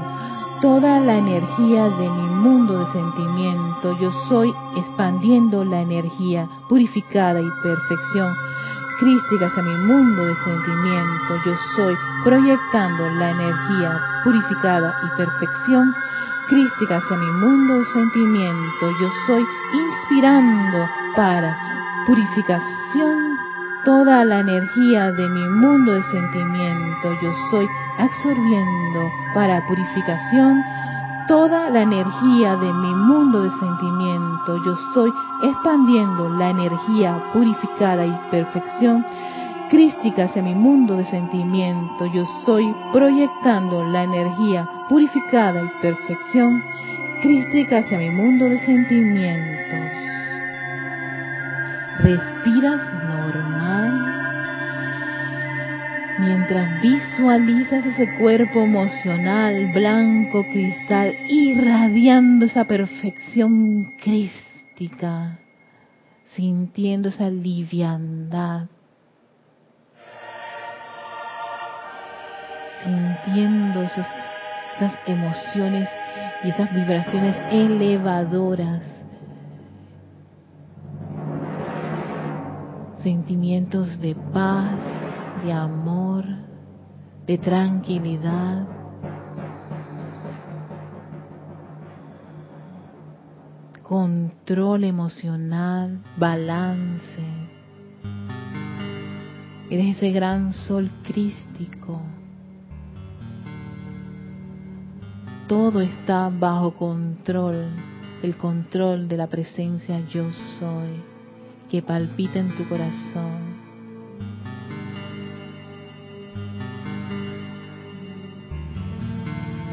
toda la energía de mi mundo de sentimiento. Yo soy expandiendo la energía purificada y perfección crística hacia mi mundo de sentimiento. Yo soy proyectando la energía purificada y perfección crística hacia mi mundo de sentimiento. Yo soy inspirando para purificación toda la energía de mi mundo de sentimiento. Yo soy absorbiendo para purificación toda la energía de mi mundo de sentimiento. Yo soy expandiendo la energía purificada y perfección crística hacia mi mundo de sentimiento. Yo soy proyectando la energía purificada y perfección crística hacia mi mundo de sentimientos. Respiras mientras visualizas ese cuerpo emocional blanco cristal irradiando esa perfección crística, sintiendo esa liviandad, sintiendo esas emociones y esas vibraciones elevadoras, sentimientos de paz, de amor, de tranquilidad. control emocional, balance. Eres ese gran sol crístico. Todo está bajo control, el control de la presencia yo soy que palpita en tu corazón.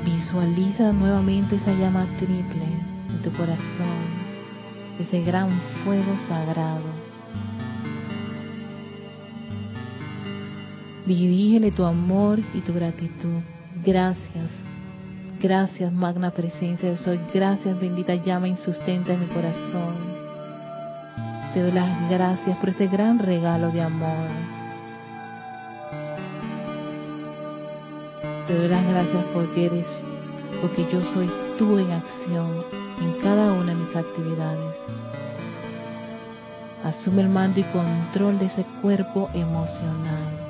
Visualiza nuevamente esa llama triple en tu corazón, ese gran fuego sagrado. Dirígele tu amor y tu gratitud. Gracias, gracias magna presencia del sol, gracias bendita llama insustenta en mi corazón. Te doy las gracias por este gran regalo de amor. Te doy las gracias porque eres porque yo soy tú en acción en cada una de mis actividades. Asume el mando y control de ese cuerpo emocional.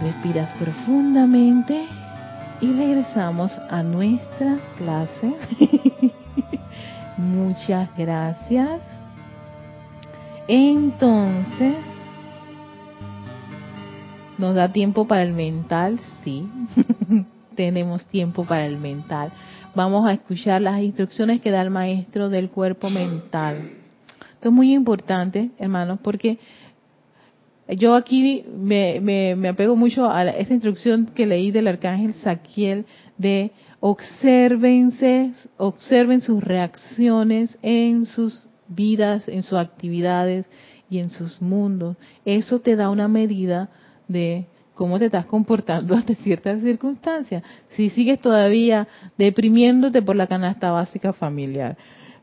Respiras profundamente y regresamos a nuestra clase. Muchas gracias. Entonces, ¿Nos da tiempo para el mental? Sí, tenemos tiempo para el mental. Vamos a escuchar las instrucciones que da el maestro del cuerpo mental. Esto es muy importante, hermanos, porque yo aquí me, me, apego mucho a esa instrucción que leí del arcángel Saquiel de observense, observen sus reacciones en sus vidas, en sus actividades y en sus mundos. Eso te da una medida de cómo te estás comportando ante ciertas circunstancias. Si sigues todavía deprimiéndote por la canasta básica familiar,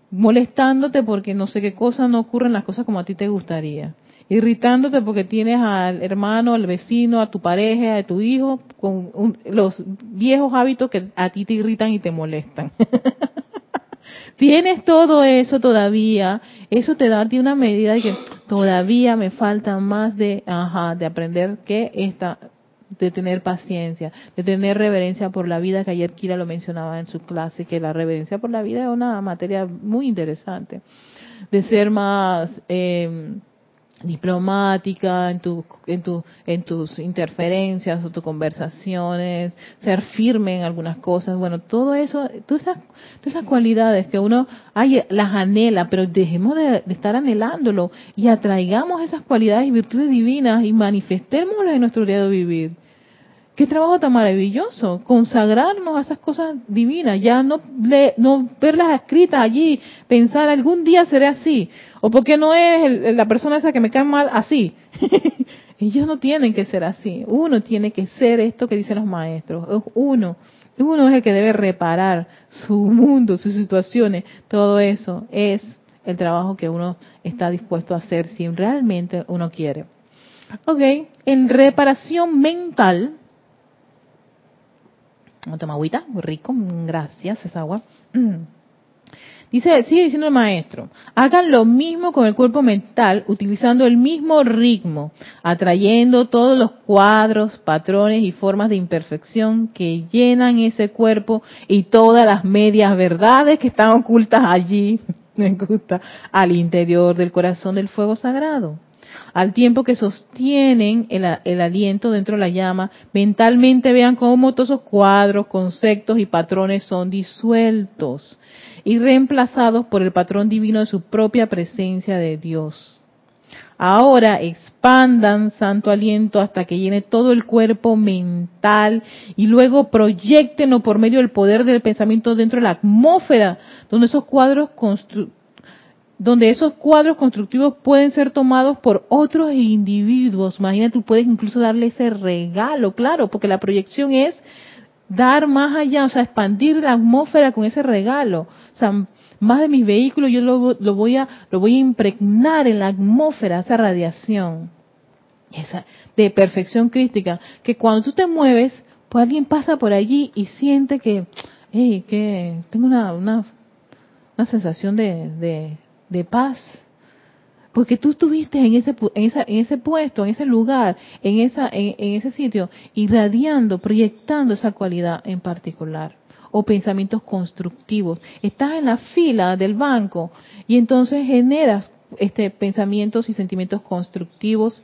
molestándote porque no sé qué cosas no ocurren las cosas como a ti te gustaría, irritándote porque tienes al hermano, al vecino, a tu pareja, a tu hijo, con los viejos hábitos que a ti te irritan y te molestan. Tienes todo eso todavía, eso te da a ti una medida de que todavía me falta más de, ajá, de aprender que esta, de tener paciencia, de tener reverencia por la vida, que ayer Kira lo mencionaba en su clase, que la reverencia por la vida es una materia muy interesante, de ser más... Eh, diplomática en, tu, en, tu, en tus interferencias o tus conversaciones, ser firme en algunas cosas, bueno, todo eso, todas esas, todas esas cualidades que uno ay, las anhela, pero dejemos de, estar anhelándolo y atraigamos esas cualidades y virtudes divinas y manifestémoslas en nuestro día de vivir. Qué trabajo tan maravilloso, consagrarnos a esas cosas divinas, ya no, no verlas escritas allí, pensar algún día seré así, o porque no es la persona esa que me cae mal así. Ellos no tienen que ser así, uno tiene que ser esto que dicen los maestros, uno, uno es el que debe reparar su mundo, sus situaciones, todo eso es el trabajo que uno está dispuesto a hacer si realmente uno quiere. Ok, en reparación mental, Vamos a tomar agüita, rico, gracias, esa agua. Dice, sigue diciendo el maestro, hagan lo mismo con el cuerpo mental, utilizando el mismo ritmo, atrayendo todos los cuadros, patrones y formas de imperfección que llenan ese cuerpo y todas las medias verdades que están ocultas allí, me gusta, al interior del corazón del fuego sagrado al tiempo que sostienen el, aliento dentro de la llama, mentalmente vean cómo todos esos cuadros, conceptos y patrones son disueltos y reemplazados por el patrón divino de su propia presencia de Dios. Ahora expandan santo aliento hasta que llene todo el cuerpo mental y luego proyectenlo por medio del poder del pensamiento dentro de la atmósfera, donde esos cuadros donde esos cuadros constructivos pueden ser tomados por otros individuos. Imagínate, tú puedes incluso darle ese regalo, claro, porque la proyección es dar más allá, o sea, expandir la atmósfera con ese regalo. O sea, más de mis vehículos yo lo, lo voy a lo voy a impregnar en la atmósfera esa radiación esa de perfección crítica que cuando tú te mueves pues alguien pasa por allí y siente que hey, que tengo una, una, una sensación de, de paz. Porque tú estuviste en ese, en, en ese puesto, en ese lugar, en, esa, en, ese sitio, irradiando, proyectando esa cualidad en particular. O pensamientos constructivos. Estás en la fila del banco y entonces generas este, pensamientos y sentimientos constructivos,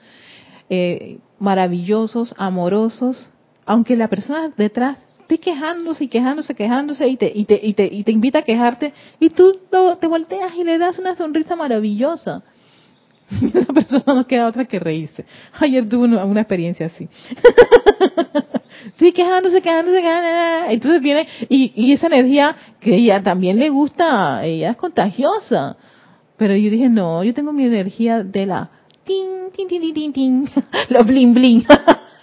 eh, maravillosos, amorosos, aunque la persona detrás quejándose y quejándose, quejándose y te, y te, y te, y te invita a quejarte y tú te volteas y le das una sonrisa maravillosa. Esa persona no queda otra que reírse. Ayer tuve una, experiencia así. sí, quejándose, quejándose, quejándose. Entonces viene, y, y esa energía que ella también le gusta, ella es contagiosa. Pero yo dije, no, yo tengo mi energía de la tin, tin, tin, tin, tin, los bling bling.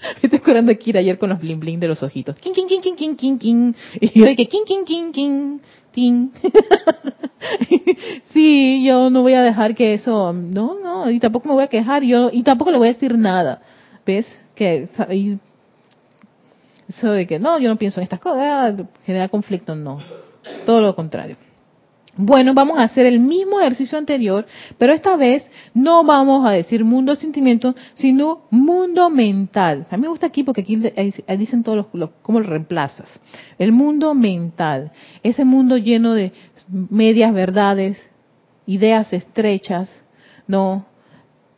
Estoy curando a Kira ayer con los bling bling de los ojitos. King, king, king, king, king, king. Y yo dije, king, king, king, king, sí, yo no voy a dejar que eso, no, no, y tampoco me voy a quejar, yo, y tampoco le voy a decir nada. ¿Ves? Que, eso de que no, yo no pienso en estas cosas, genera conflicto, no. Todo lo contrario. Bueno, vamos a hacer el mismo ejercicio anterior, pero esta vez no vamos a decir mundo sentimientos, sino mundo mental. A mí me gusta aquí porque aquí dicen todos los, cómo lo reemplazas. El mundo mental, ese mundo lleno de medias verdades, ideas estrechas, no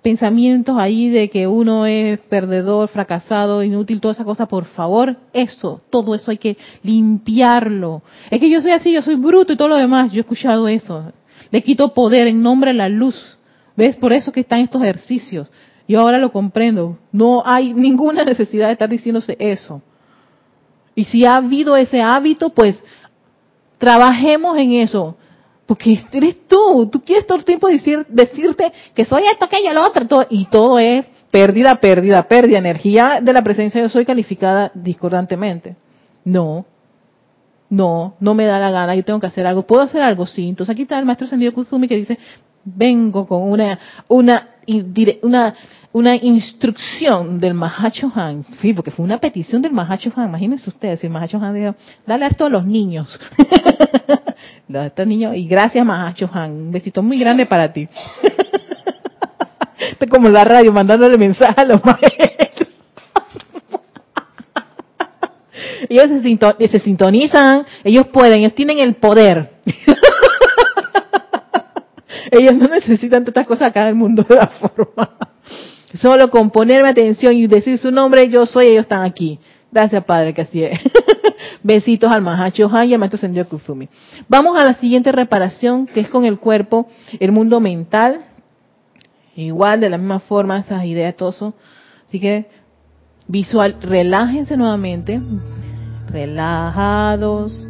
pensamientos ahí de que uno es perdedor, fracasado, inútil, toda esa cosa, por favor, eso, todo eso hay que limpiarlo. Es que yo soy así, yo soy bruto y todo lo demás, yo he escuchado eso. Le quito poder en nombre de la luz. ¿Ves? Por eso que están estos ejercicios. Yo ahora lo comprendo. No hay ninguna necesidad de estar diciéndose eso. Y si ha habido ese hábito, pues trabajemos en eso. Porque eres tú, tú quieres todo el tiempo decir, decirte que soy esto, aquello, lo otro, y todo es pérdida, pérdida, pérdida, energía de la presencia yo soy calificada discordantemente. No, no, no me da la gana, yo tengo que hacer algo, puedo hacer algo, sí. Entonces aquí está el maestro Sendido Kuzumi que dice, vengo con una, una, una, una instrucción del Mahacho Han, sí, porque fue una petición del Mahacho Han, imagínense ustedes, el Mahacho Han dijo, dale esto a los niños. Y gracias Mahacho Han, un besito muy grande para ti. Esto como la radio mandándole mensajes a los maestros. ellos se, sintonizan, ellos pueden, ellos tienen el poder. ellos no necesitan tantas cosas acá en el mundo de la forma. Solo con ponerme atención y decir su nombre, yo soy, ellos están aquí. Gracias, Padre, que así es. Besitos al Mahacho Han y Maestro Sendio Kusumi. Vamos a la siguiente reparación, que es con el cuerpo, el mundo mental. Igual, de la misma forma, esas ideas, todo. Así que, visual, relájense nuevamente. Relajados.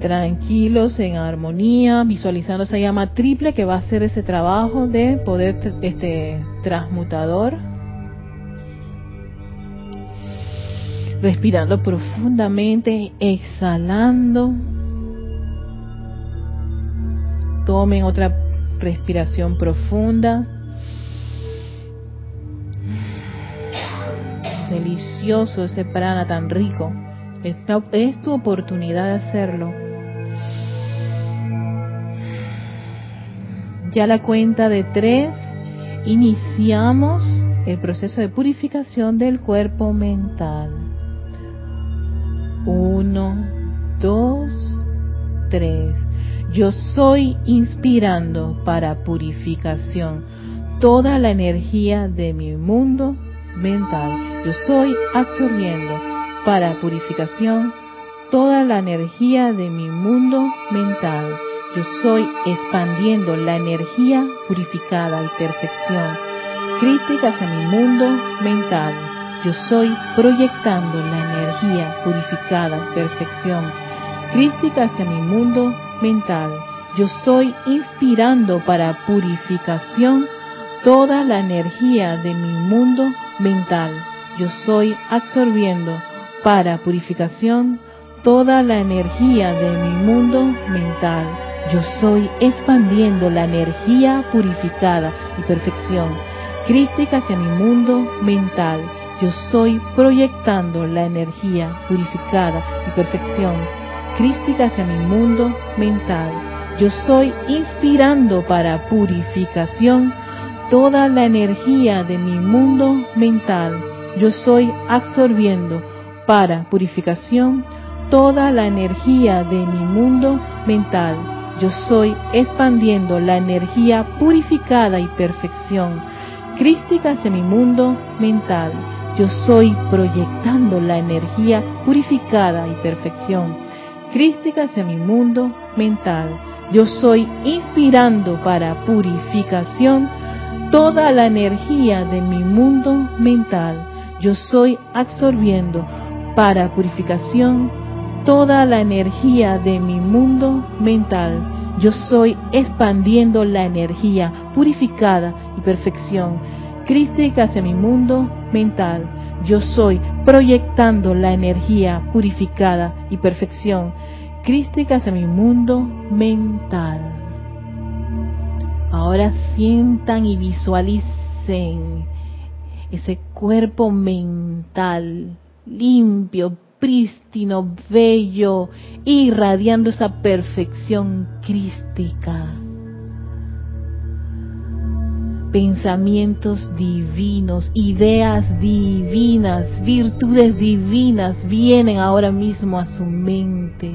Tranquilos, en armonía, visualizando esa llama triple que va a hacer ese trabajo de poder este transmutador respirando profundamente, exhalando. Tomen otra respiración profunda. Delicioso ese prana tan rico. es tu oportunidad de hacerlo. Ya la cuenta de tres, iniciamos el proceso de purificación del cuerpo mental. Uno, dos, tres. Yo soy inspirando para purificación toda la energía de mi mundo mental. Yo soy absorbiendo para purificación toda la energía de mi mundo mental. Yo soy expandiendo la energía purificada y perfección crítica hacia mi mundo mental yo soy proyectando la energía purificada, perfección, crística hacia mi mundo mental. Yo soy inspirando para purificación toda la energía de mi mundo mental. Yo soy absorbiendo para purificación toda la energía de mi mundo mental. Yo soy expandiendo la energía purificada y perfección, crística hacia mi mundo mental yo soy proyectando la energía purificada y perfección crística hacia mi mundo mental. Yo soy inspirando para purificación toda la energía de mi mundo mental. Yo soy absorbiendo para purificación toda la energía de mi mundo mental. Yo soy expandiendo la energía purificada y perfección crística hacia mi mundo mental yo soy proyectando la energía purificada y perfección crística hacia mi mundo mental. Yo soy inspirando para purificación toda la energía de mi mundo mental. Yo soy absorbiendo para purificación toda la energía de mi mundo mental. Yo soy expandiendo la energía purificada y perfección crística hacia mi mundo mental. Yo soy proyectando la energía purificada y perfección crística hacia mi mundo mental. Ahora sientan y visualicen ese cuerpo mental limpio, prístino, bello, irradiando esa perfección crística pensamientos divinos, ideas divinas, virtudes divinas vienen ahora mismo a su mente.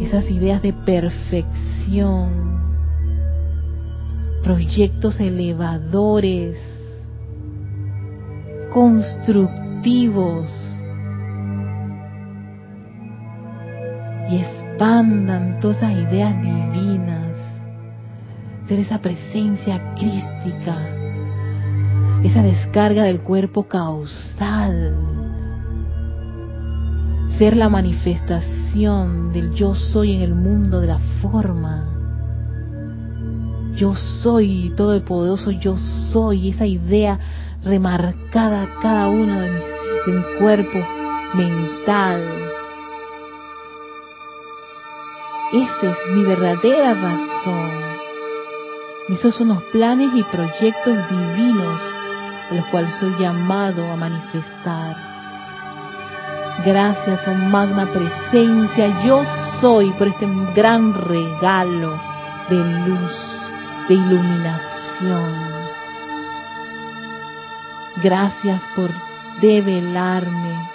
Esas ideas de perfección, proyectos elevadores, constructivos, y expandan todas esas ideas divinas, ser esa presencia crística, esa descarga del cuerpo causal, ser la manifestación del yo soy en el mundo de la forma. Yo soy todo el poderoso, yo soy esa idea remarcada cada uno de, mis, de mi cuerpo mental, Esa es mi verdadera razón. Esos son los planes y proyectos divinos a los cuales soy llamado a manifestar. Gracias, oh magna presencia, yo soy por este gran regalo de luz, de iluminación. Gracias por develarme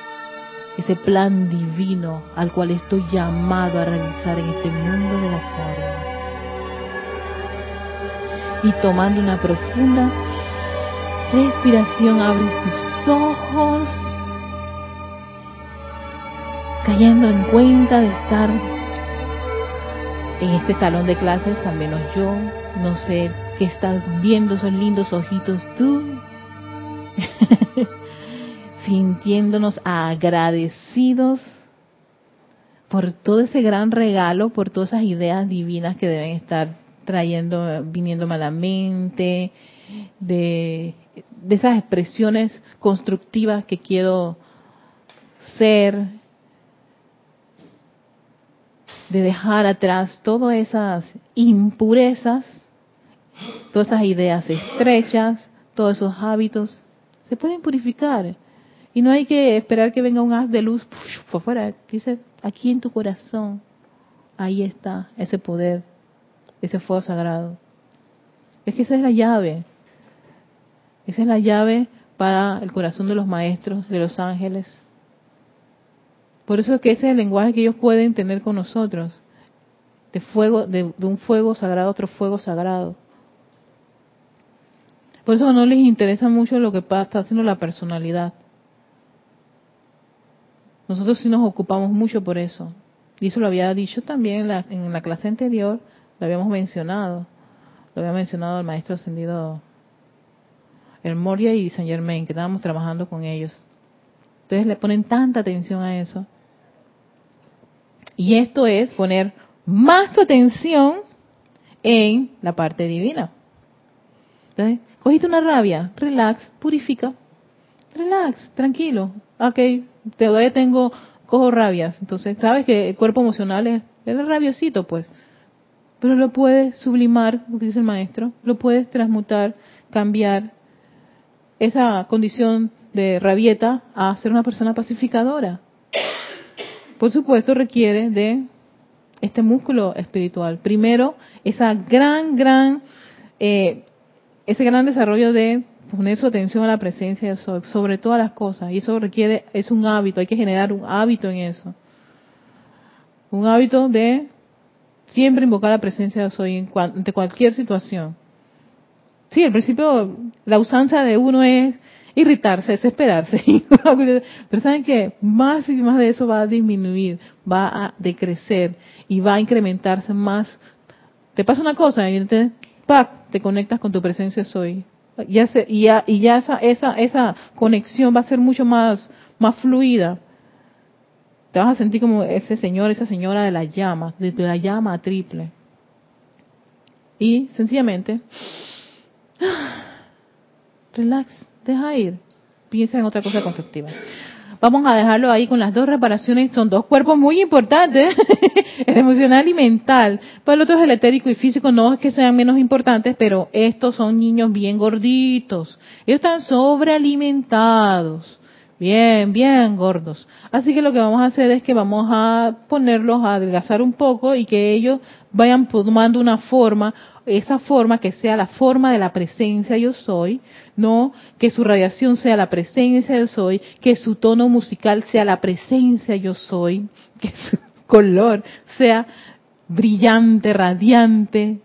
ese plan divino al cual estoy llamado a realizar en este mundo de la forma. Y tomando una profunda respiración, abres tus ojos, cayendo en cuenta de estar en este salón de clases, al menos yo, no sé qué estás viendo esos lindos ojitos tú, sintiéndonos agradecidos por todo ese gran regalo, por todas esas ideas divinas que deben estar trayendo, viniéndome a la mente, de, de esas expresiones constructivas que quiero ser, de dejar atrás todas esas impurezas, todas esas ideas estrechas, todos esos hábitos, se pueden purificar y no hay que esperar que venga un haz de luz por fuera. Dice, aquí en tu corazón, ahí está ese poder, ese fuego sagrado. Es que esa es la llave. Esa es la llave para el corazón de los maestros, de los ángeles. Por eso es que ese es el lenguaje que ellos pueden tener con nosotros. De fuego, de, de un fuego sagrado a otro fuego sagrado. Por eso no les interesa mucho lo que está haciendo la personalidad. Nosotros sí nos ocupamos mucho por eso. Y eso lo había dicho también en la, en la clase anterior, lo habíamos mencionado. Lo había mencionado el maestro ascendido, el Moria y Saint Germain, que estábamos trabajando con ellos. Ustedes le ponen tanta atención a eso. Y esto es poner más tu atención en la parte divina. Entonces, cogiste una rabia, relax, purifica, relax, tranquilo. Ok, todavía tengo, cojo rabias. Entonces, sabes que el cuerpo emocional es, rabiosito, pues. Pero lo puedes sublimar, dice el maestro, lo puedes transmutar, cambiar esa condición de rabieta a ser una persona pacificadora. Por supuesto, requiere de este músculo espiritual. Primero, esa gran, gran, eh, ese gran desarrollo de poner su atención a la presencia de Soy, sobre todas las cosas. Y eso requiere, es un hábito, hay que generar un hábito en eso. Un hábito de siempre invocar la presencia de Soy en ante cualquier situación. Sí, al principio la usanza de uno es irritarse, desesperarse. Pero saben que más y más de eso va a disminuir, va a decrecer y va a incrementarse más. Te pasa una cosa y te, te conectas con tu presencia soy ya se, y ya, y ya esa, esa, esa conexión va a ser mucho más, más fluida. Te vas a sentir como ese señor, esa señora de la llama, de la llama triple. Y sencillamente, relax, deja ir, piensa en otra cosa constructiva. Vamos a dejarlo ahí con las dos reparaciones. Son dos cuerpos muy importantes, el emocional y mental. Para el otro es el etérico y físico, no es que sean menos importantes, pero estos son niños bien gorditos. Ellos están sobrealimentados. Bien, bien gordos. Así que lo que vamos a hacer es que vamos a ponerlos a adelgazar un poco y que ellos vayan tomando una forma esa forma que sea la forma de la presencia yo soy, no que su radiación sea la presencia yo soy, que su tono musical sea la presencia yo soy, que su color sea brillante, radiante,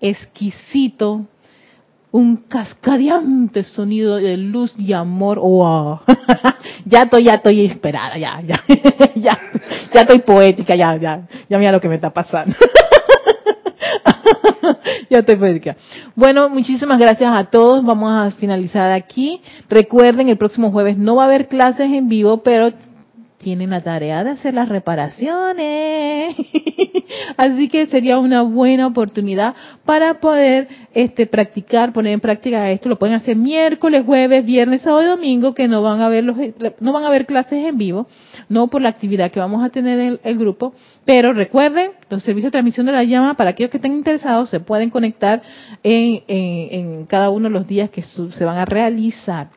exquisito, un cascadeante sonido de luz y amor. ¡Wow! ya estoy, ya estoy esperada, ya, ya, ya, ya estoy poética, ya, ya, ya mira lo que me está pasando. ya estoy poética. Bueno, muchísimas gracias a todos. Vamos a finalizar aquí. Recuerden, el próximo jueves no va a haber clases en vivo, pero tienen la tarea de hacer las reparaciones. Así que sería una buena oportunidad para poder este practicar, poner en práctica esto. Lo pueden hacer miércoles, jueves, viernes, sábado y domingo, que no van a ver los, no van a ver clases en vivo, no por la actividad que vamos a tener el, el grupo, pero recuerden, los servicios de transmisión de la llama, para aquellos que estén interesados, se pueden conectar en, cada uno de los días que su, se van a realizar.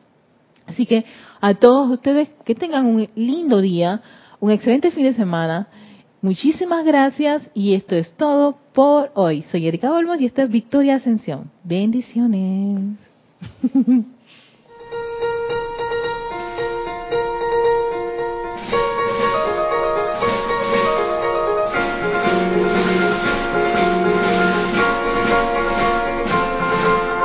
Así que a todos ustedes que tengan un lindo día, un excelente fin de semana. Muchísimas gracias y esto es todo por hoy. Soy Erika Olmos y esto es Victoria Ascensión. Bendiciones.